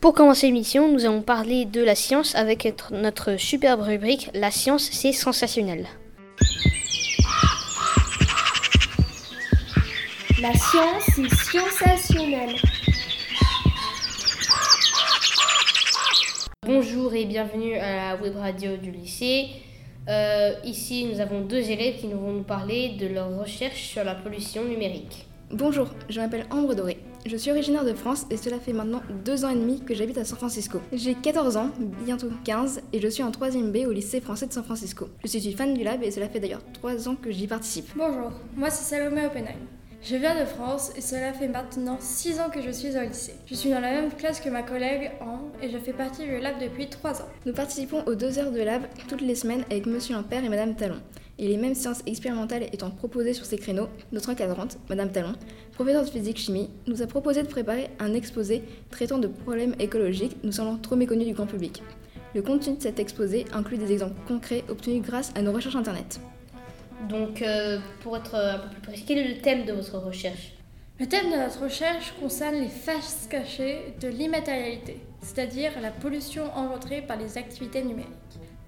Pour commencer l'émission, nous allons parler de la science avec notre superbe rubrique La science, c'est sensationnel. La science, c'est sensationnel. Bonjour et bienvenue à la web radio du lycée. Euh, ici, nous avons deux élèves qui vont nous parler de leur recherche sur la pollution numérique. Bonjour, je m'appelle Ambre Doré. Je suis originaire de France et cela fait maintenant deux ans et demi que j'habite à San Francisco. J'ai 14 ans, bientôt 15, et je suis en 3ème B au lycée français de San Francisco. Je suis fan du lab et cela fait d'ailleurs 3 ans que j'y participe. Bonjour, moi c'est Salomé Oppenheim. Je viens de France et cela fait maintenant 6 ans que je suis au lycée. Je suis dans la même classe que ma collègue Anne et je fais partie du lab depuis 3 ans. Nous participons aux 2 heures de lab toutes les semaines avec Monsieur Lampère et Madame Talon. Et les mêmes séances expérimentales étant proposées sur ces créneaux, notre encadrante, Madame Talon, professeure de physique-chimie, nous a proposé de préparer un exposé traitant de problèmes écologiques nous semblant trop méconnus du grand public. Le contenu de cet exposé inclut des exemples concrets obtenus grâce à nos recherches Internet. Donc, euh, pour être un peu plus précis, quel est le thème de votre recherche Le thème de notre recherche concerne les faces cachées de l'immatérialité, c'est-à-dire la pollution engendrée par les activités numériques.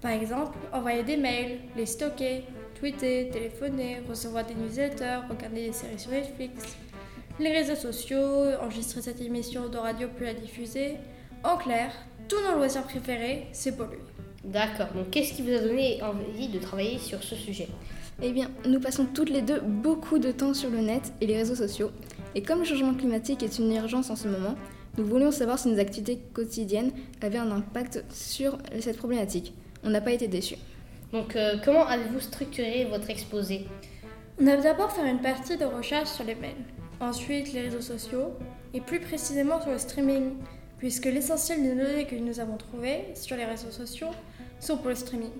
Par exemple, envoyer des mails, les stocker, tweeter, téléphoner, recevoir des newsletters, regarder des séries sur Netflix, les réseaux sociaux, enregistrer cette émission de radio puis la diffuser. En clair, tous nos loisirs préférés, c'est polluer. D'accord, donc qu'est-ce qui vous a donné envie de travailler sur ce sujet? Eh bien, nous passons toutes les deux beaucoup de temps sur le net et les réseaux sociaux. Et comme le changement climatique est une urgence en ce moment, nous voulions savoir si nos activités quotidiennes avaient un impact sur cette problématique. On n'a pas été déçus. Donc, euh, comment avez-vous structuré votre exposé? On a d'abord fait une partie de recherche sur les mails, ensuite les réseaux sociaux, et plus précisément sur le streaming, puisque l'essentiel des données que nous avons trouvées sur les réseaux sociaux sont pour le streaming.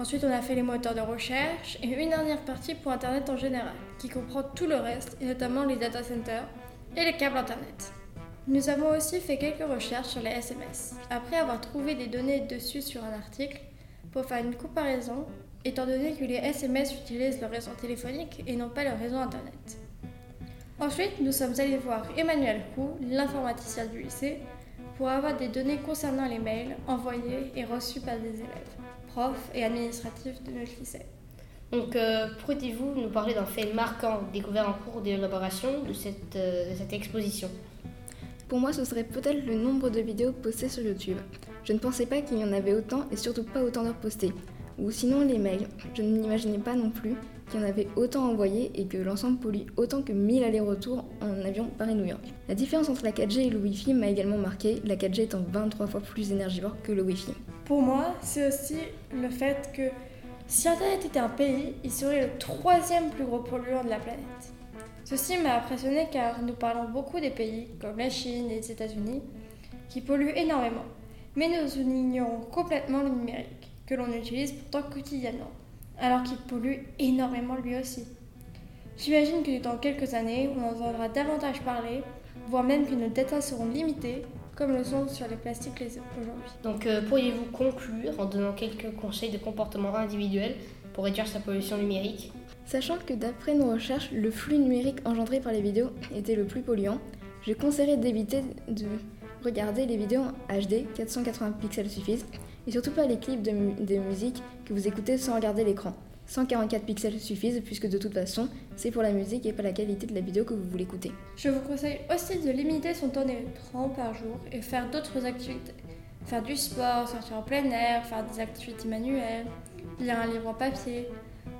Ensuite, on a fait les moteurs de recherche et une dernière partie pour Internet en général, qui comprend tout le reste, et notamment les data centers et les câbles Internet. Nous avons aussi fait quelques recherches sur les SMS, après avoir trouvé des données dessus sur un article, pour faire une comparaison, étant donné que les SMS utilisent le réseau téléphonique et non pas le réseau Internet. Ensuite, nous sommes allés voir Emmanuel Roux, l'informaticien du lycée, pour avoir des données concernant les mails envoyés et reçus par des élèves, profs et administratifs de notre lycée. Donc, euh, pourriez-vous nous parler d'un fait marquant découvert en cours d'élaboration de cette, euh, de cette exposition? Pour moi, ce serait peut-être le nombre de vidéos postées sur YouTube. Je ne pensais pas qu'il y en avait autant et surtout pas autant d'heures postées. Ou sinon les mails. Je n'imaginais pas non plus qu'il y en avait autant envoyés et que l'ensemble pollue autant que 1000 allers-retours en avion Paris-New York. La différence entre la 4G et le Wi-Fi m'a également marqué, la 4G étant 23 fois plus énergivore que le Wi-Fi. Pour moi, c'est aussi le fait que si Internet était un pays, il serait le troisième plus gros polluant de la planète. Ceci m'a impressionné car nous parlons beaucoup des pays comme la Chine et les États-Unis qui polluent énormément, mais nous ignorons complètement le numérique que l'on utilise pourtant quotidiennement, alors qu'il pollue énormément lui aussi. J'imagine que dans quelques années, on entendra davantage parler, voire même que nos datas seront limitées, comme le sont sur les plastiques aujourd'hui. Donc, euh, pourriez-vous conclure en donnant quelques conseils de comportement individuel pour réduire sa pollution numérique? Sachant que d'après nos recherches, le flux numérique engendré par les vidéos était le plus polluant, je conseillerais d'éviter de regarder les vidéos en HD, 480 pixels suffisent, et surtout pas les clips de, mu de musique que vous écoutez sans regarder l'écran. 144 pixels suffisent puisque de toute façon, c'est pour la musique et pas la qualité de la vidéo que vous voulez écouter. Je vous conseille aussi de limiter son temps d'écran par jour et faire d'autres activités. Faire du sport, sortir en plein air, faire des activités manuelles, lire un livre en papier,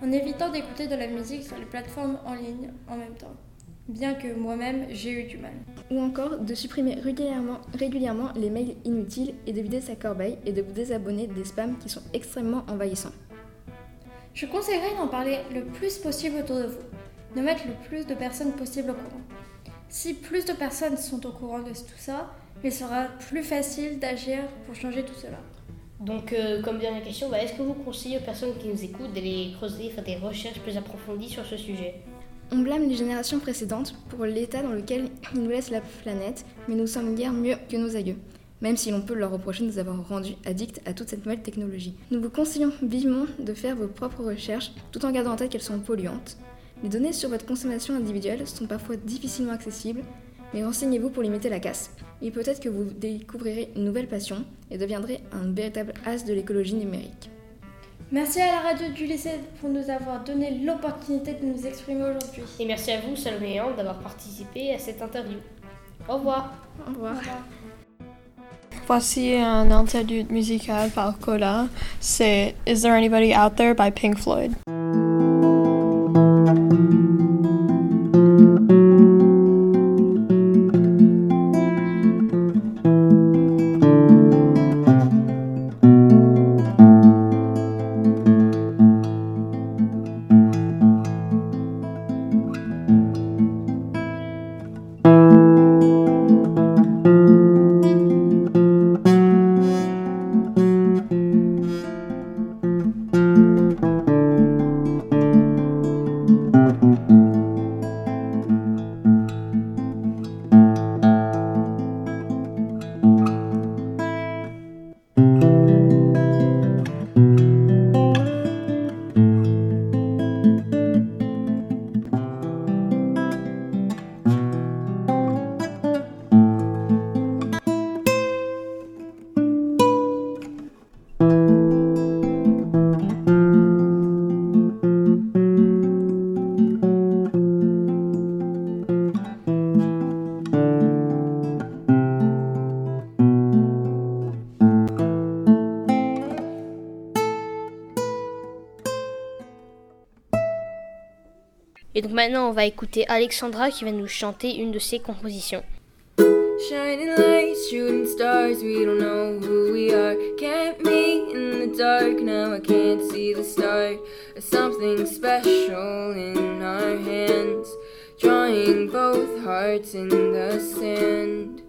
en évitant d'écouter de la musique sur les plateformes en ligne en même temps. Bien que moi-même, j'ai eu du mal. Ou encore de supprimer régulièrement, régulièrement les mails inutiles et de vider sa corbeille et de vous désabonner des spams qui sont extrêmement envahissants. Je conseillerais d'en parler le plus possible autour de vous, de mettre le plus de personnes possible au courant. Si plus de personnes sont au courant de tout ça, il sera plus facile d'agir pour changer tout cela. Donc, euh, comme dernière question, bah, est-ce que vous conseillez aux personnes qui nous écoutent d'aller creuser, faire des recherches plus approfondies sur ce sujet? On blâme les générations précédentes pour l'état dans lequel ils nous laissent la planète, mais nous sommes guère mieux que nos aïeux, même si l'on peut leur reprocher de nous avoir rendus addicts à toute cette nouvelle technologie. Nous vous conseillons vivement de faire vos propres recherches, tout en gardant en tête qu'elles sont polluantes. Les données sur votre consommation individuelle sont parfois difficilement accessibles, mais renseignez-vous pour limiter la casse. Et peut-être que vous découvrirez une nouvelle passion et deviendrez un véritable as de l'écologie numérique. Merci à la radio du lycée pour nous avoir donné l'opportunité de nous exprimer aujourd'hui. Et merci à vous, Salomé d'avoir participé à cette interview. Au revoir. Au revoir. Voici un interlude musical par Cola. C'est Is There Anybody Out There by Pink Floyd. Maintenant, on va écouter Alexandra qui va nous chanter une de ses compositions. Shining lights, shooting stars, we don't know who we are. Can't meet in the dark, now I can't see the start. Something special in our hands, drawing both hearts in the sand.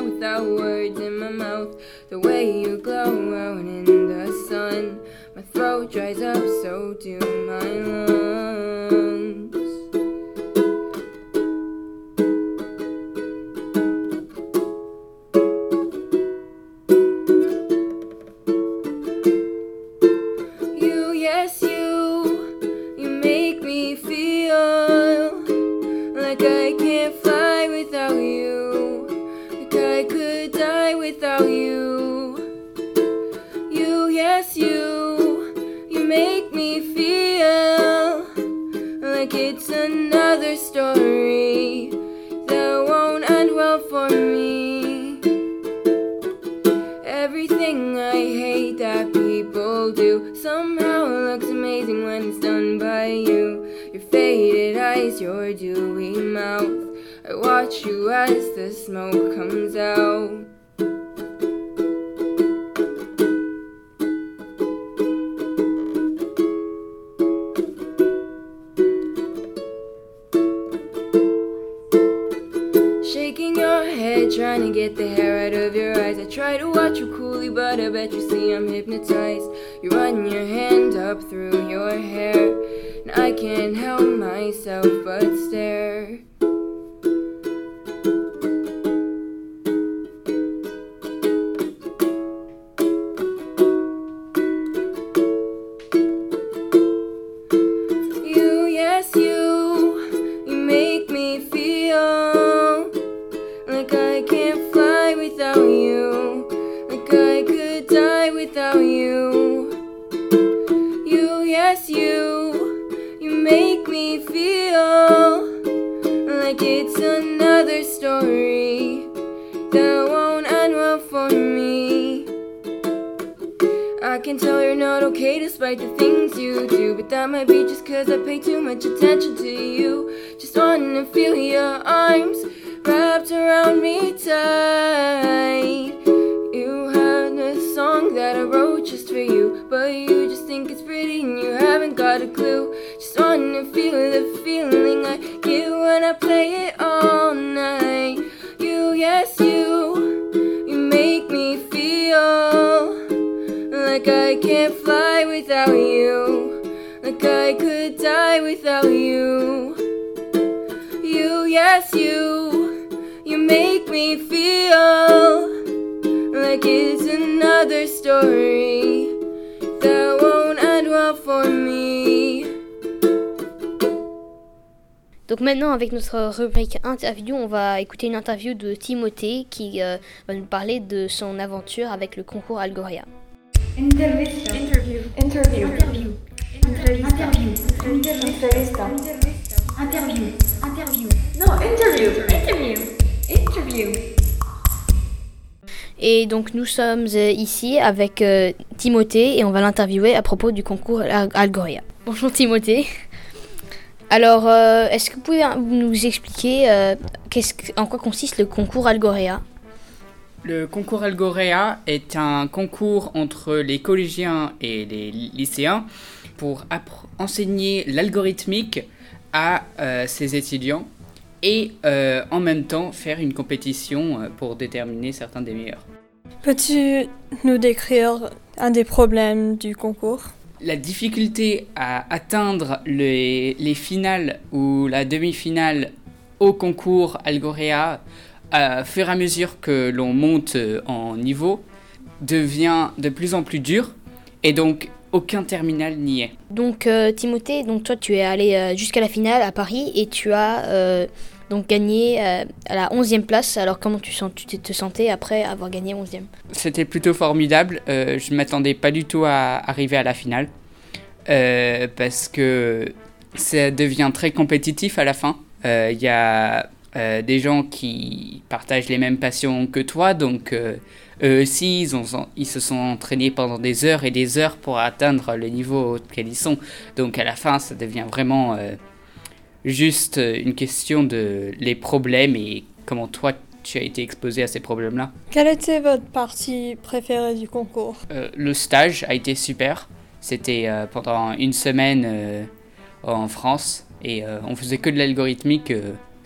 Without words in my mouth? The way you glow out in the sun, my throat dries up, so do my lungs. Watch you as the smoke comes out. Shaking your head, trying to get the hair out of your eyes. I try to watch you coolly, but I bet you see I'm hypnotized. You run your hand up through your hair, and I can't help myself but stare. Without you, like I could die without you. You, yes, you, you make me feel like it's another story that won't end well for me. I can tell you're not okay despite the things you do, but that might be just cause I pay too much attention to you. Just wanna feel your arms wrapped around me tight. You had a song that I wrote just for you, but you just think it's pretty and you haven't got a clue. Just wanna feel the feeling I get when I play it all night. You, yes, you, you make me feel like I can't fly without you, like I could die without you. You, yes, you, me feel like it's another story that won't end well for me. Donc maintenant, avec notre rubrique interview, on va écouter une interview de Timothée qui euh, va nous parler de son aventure avec le concours Algoria. Intervista. Interview. Interview. Interview. Entrevista. Interview. Entrevista. Interview. Interview. No, interview. Interview. Et donc nous sommes euh, ici avec euh, Timothée et on va l'interviewer à propos du concours Al- Algoria. Bonjour Timothée. Alors, euh, est-ce que vous pouvez nous expliquer euh, que- en quoi consiste le concours Algoria? Le concours Algorea est un concours entre les collégiens et les lycéens pour enseigner l'algorithmique à euh, ces étudiants et euh, en même temps faire une compétition euh, pour déterminer certains des meilleurs. Peux-tu nous décrire un des problèmes du concours? La difficulté à atteindre les, les finales ou la demi-finale au concours Algorea, à fur et à mesure que l'on monte euh, en niveau, devient de plus en plus dur et donc aucun terminal n'y est. Donc euh, Timothée, donc toi tu es allé euh, jusqu'à la finale à Paris et tu as euh, donc gagné à la 11e place. Alors comment tu, sens, tu te- sentais après avoir gagné 11e C'était plutôt formidable. je ne m'attendais pas du tout à arriver à la finale parce que ça devient très compétitif à la fin. Il y a des gens qui partagent les mêmes passions que toi, donc eux aussi, ils, ont- ils se sont entraînés pendant des heures et des heures pour atteindre le niveau auquel ils sont. Donc à la fin, ça devient vraiment euh, juste une question de les problèmes et comment toi tu as été exposé à ces problèmes-là. Quelle était votre partie préférée du concours? Euh, le stage a été super. C'était euh, pendant une semaine euh, en France et euh, on faisait que de l'algorithmique.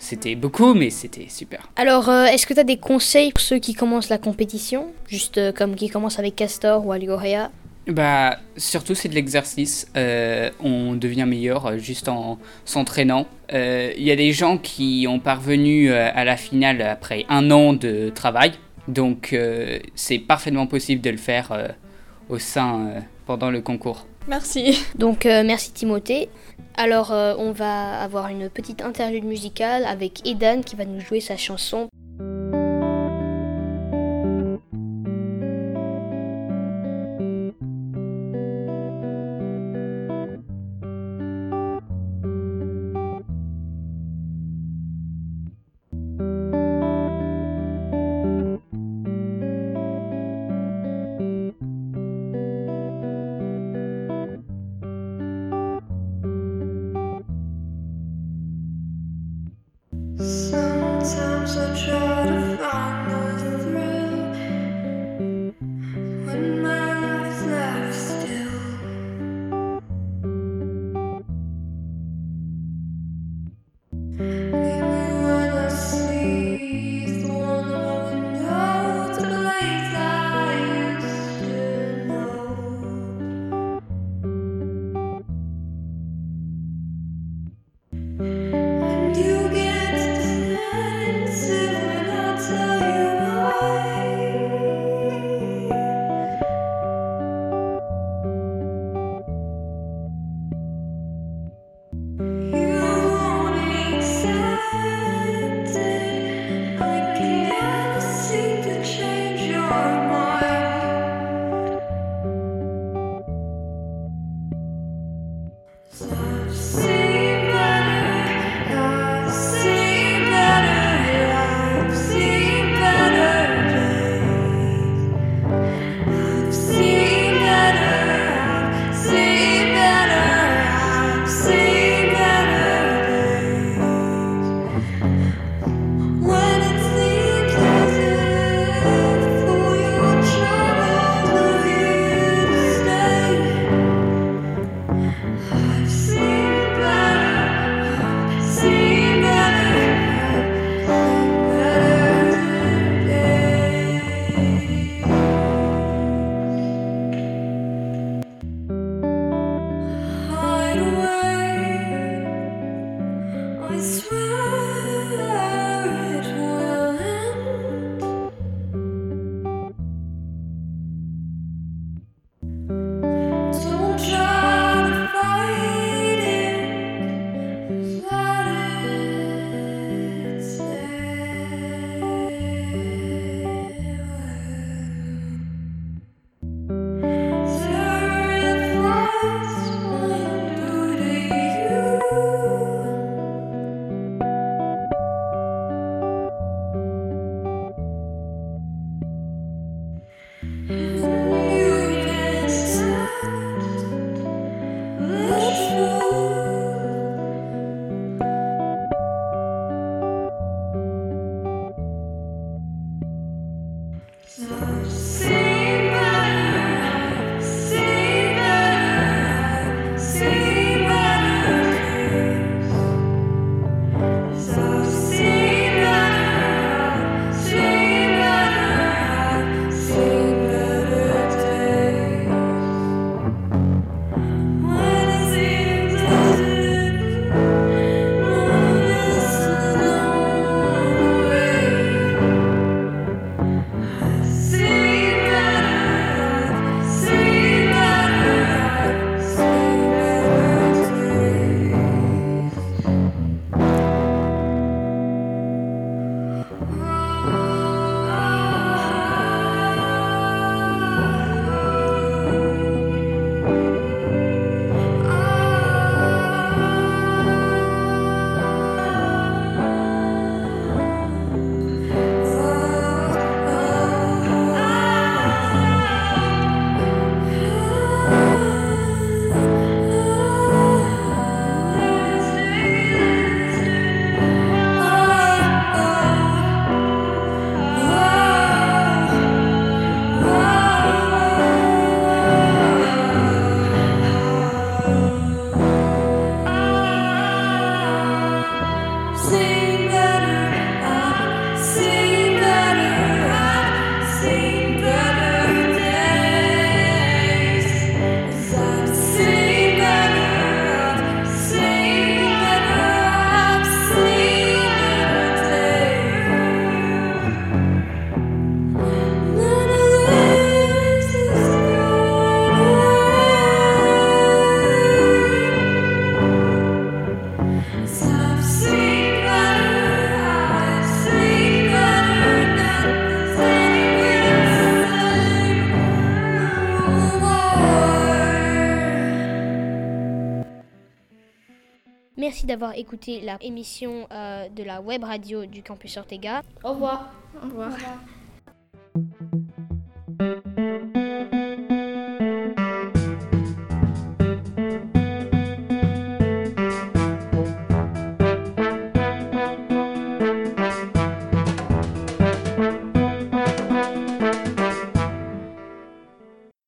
C'était beaucoup, mais c'était super. Alors euh, est-ce que tu as des conseils pour ceux qui commencent la compétition? Juste euh, comme qui commencent avec Castor ou Algoria Bah, surtout c'est de l'exercice. Euh, on devient meilleur juste en s'entraînant. Il y a des gens qui ont parvenu à la finale après un an de travail, donc c'est parfaitement possible de le faire au sein pendant le concours. Merci. Donc euh, merci Timothée. Alors euh, on va avoir une petite interlude musicale avec Edan qui va nous jouer sa chanson. D'avoir écouté la émission euh, de la web radio du campus Ortega. Au revoir. Au revoir. Au revoir.